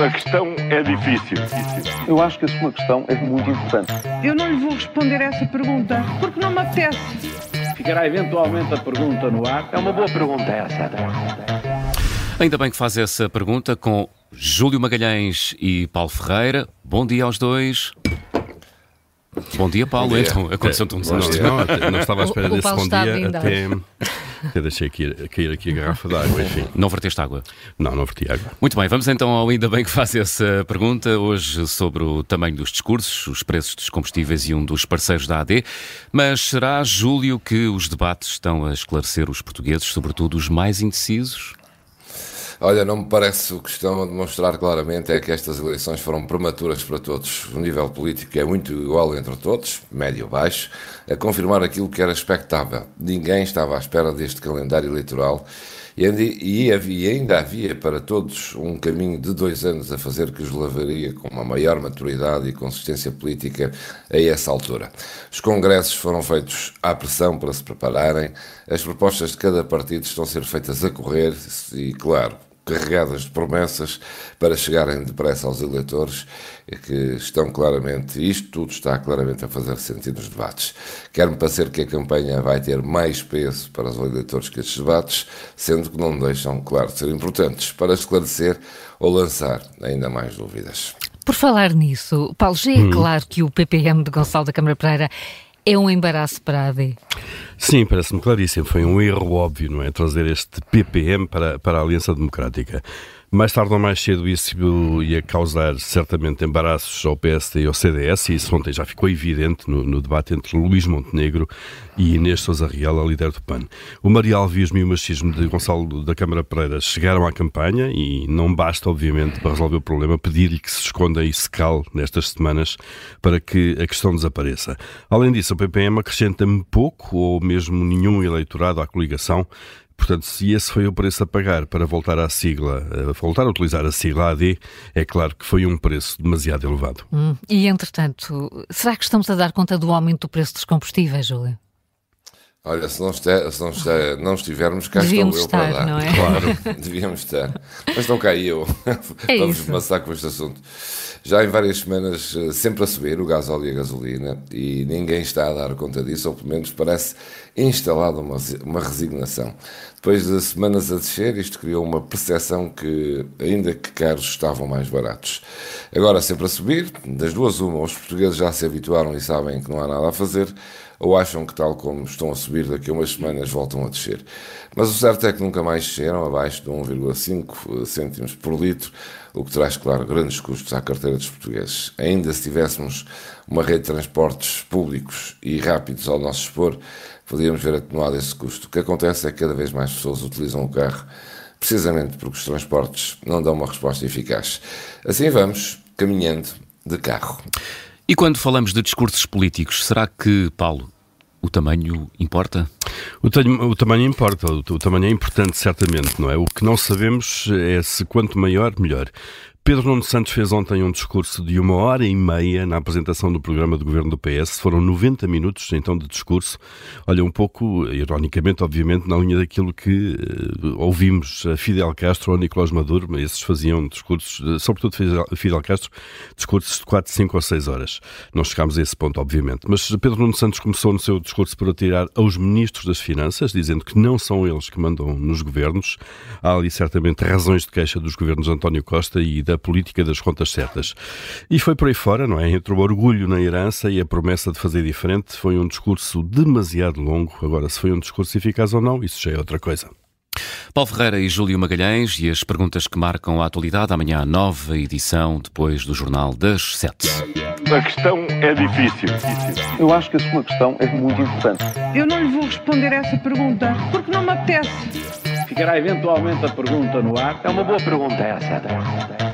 A questão é difícil. Eu acho que a sua questão é muito importante. Eu não lhe vou responder essa pergunta porque não me apetece. Ficará eventualmente a pergunta no ar. É uma boa pergunta essa. Ainda bem que faz essa pergunta com Júlio Magalhães e Paulo Ferreira. Bom dia aos dois. Bom dia, Paulo. Bom dia. Então, aconteceu-te um Não, desastre. não, até- não estava à espera O- o desse Paulo bom dia até, até deixei cair, cair aqui a garrafa de água, enfim. Não verteste água. Não, não verti água. Muito bem, vamos então ao ainda bem que faz essa pergunta hoje sobre o tamanho dos discursos, os preços dos combustíveis e um dos parceiros da AD. Mas será, Júlio, que os debates estão a esclarecer os portugueses, sobretudo os mais indecisos? Olha, não me parece o que estão a demonstrar claramente é que estas eleições foram prematuras para todos. O nível político é muito igual entre todos, médio-baixo, a confirmar aquilo que era expectável. Ninguém estava à espera deste calendário eleitoral e ainda- havia para todos um caminho de dois anos a fazer que os levaria com uma maior maturidade e consistência política a essa altura. Os congressos foram feitos à pressão para se prepararem, as propostas de cada partido estão a ser feitas a correr e, claro, carregadas de promessas para chegarem depressa aos eleitores e que estão claramente, isto tudo está claramente a fazer sentido nos debates. Quer-me parecer que a campanha vai ter mais peso para os eleitores que estes debates, sendo que não deixam, claro, de ser importantes para esclarecer ou lançar ainda mais dúvidas. Por falar nisso, Paulo, já é claro que o PPM de Gonçalo da Câmara Pereira é um embaraço para a AD. Sim, parece-me claríssimo. Foi um erro óbvio, não é? Trazer este PPM para, para a Aliança Democrática. Mais tarde ou mais cedo isso ia causar certamente embaraços ao PSD e ao CDS, e isso ontem já ficou evidente no, no debate entre Luís Montenegro e Inês Sousa Real, a líder do PAN. O marialvismo e o machismo de Gonçalo da Câmara Pereira chegaram à campanha e não basta, obviamente, para resolver o problema, pedir-lhe que se esconda e se cale nestas semanas para que a questão desapareça. Além disso, o PPM acrescenta-me pouco ou mesmo nenhum eleitorado à coligação Portanto, se esse foi o preço a pagar para voltar à sigla, a voltar a utilizar a sigla AD, é claro que foi um preço demasiado elevado. Hum, E, entretanto, será que estamos a dar conta do aumento do preço dos combustíveis, Júlio? Olha, se não, se não, não estivermos, cá Devíamos estou eu estar, para dar. não é? Claro, devíamos estar. Mas não cá eu. É Vamos isso. começar com este assunto. Já em várias semanas, eh, sempre a subir o gás óleo e a gasolina, e ninguém está a dar conta disso, ou pelo menos parece instalada uma, uma resignação. Depois de semanas a descer, isto criou uma percepção que, ainda que caros, estavam mais baratos. Agora, sempre a subir, das duas uma, os portugueses já se habituaram e sabem que não há nada a fazer, ou acham que, tal como estão a subir, daqui a umas semanas voltam a descer. Mas o certo é que nunca mais desceram abaixo de 1,5 cêntimos por litro, o que traz, claro, grandes custos à carteira dos portugueses. Ainda se tivéssemos uma rede de transportes públicos e rápidos ao nosso dispor, podíamos ver atenuado esse custo. O que acontece é que cada vez mais pessoas utilizam o carro, precisamente porque os transportes não dão uma resposta eficaz. Assim vamos, caminhando de carro. E quando falamos de discursos políticos, será que, Paulo, o tamanho importa? O, tamanho- o tamanho importa, o, o tamanho é importante, certamente, não é? O que não sabemos é se quanto maior, melhor. Pedro Nuno Santos fez ontem um discurso de uma hora e meia na apresentação do programa de governo do PS. Foram 90 minutos, então, de discurso. Olha, um pouco, ironicamente, obviamente, na linha daquilo que eh, ouvimos a Fidel Castro ou Nicolás Maduro. mas Esses faziam discursos, eh, sobretudo Fidel Castro, discursos de 4, 5 ou 6 horas. Não chegámos a esse ponto, obviamente. Mas Pedro Nuno Santos começou no seu discurso por atirar aos ministros das Finanças, dizendo que não são eles que mandam nos governos. Há ali certamente razões de queixa dos governos de António Costa e da política das contas certas. E foi por aí fora, não é? Entre o orgulho na herança e a promessa de fazer diferente, foi um discurso demasiado longo. Agora, se foi um discurso eficaz ou não, isso já é outra coisa. Paulo Ferreira e Júlio Magalhães e as perguntas que marcam a atualidade. Amanhã, a nova edição, depois do Jornal das Sete. A questão é difícil. Eu acho que a sua questão é muito importante. Eu não lhe vou responder essa pergunta porque não me apetece. Ficará eventualmente a pergunta no ar. É uma boa pergunta essa.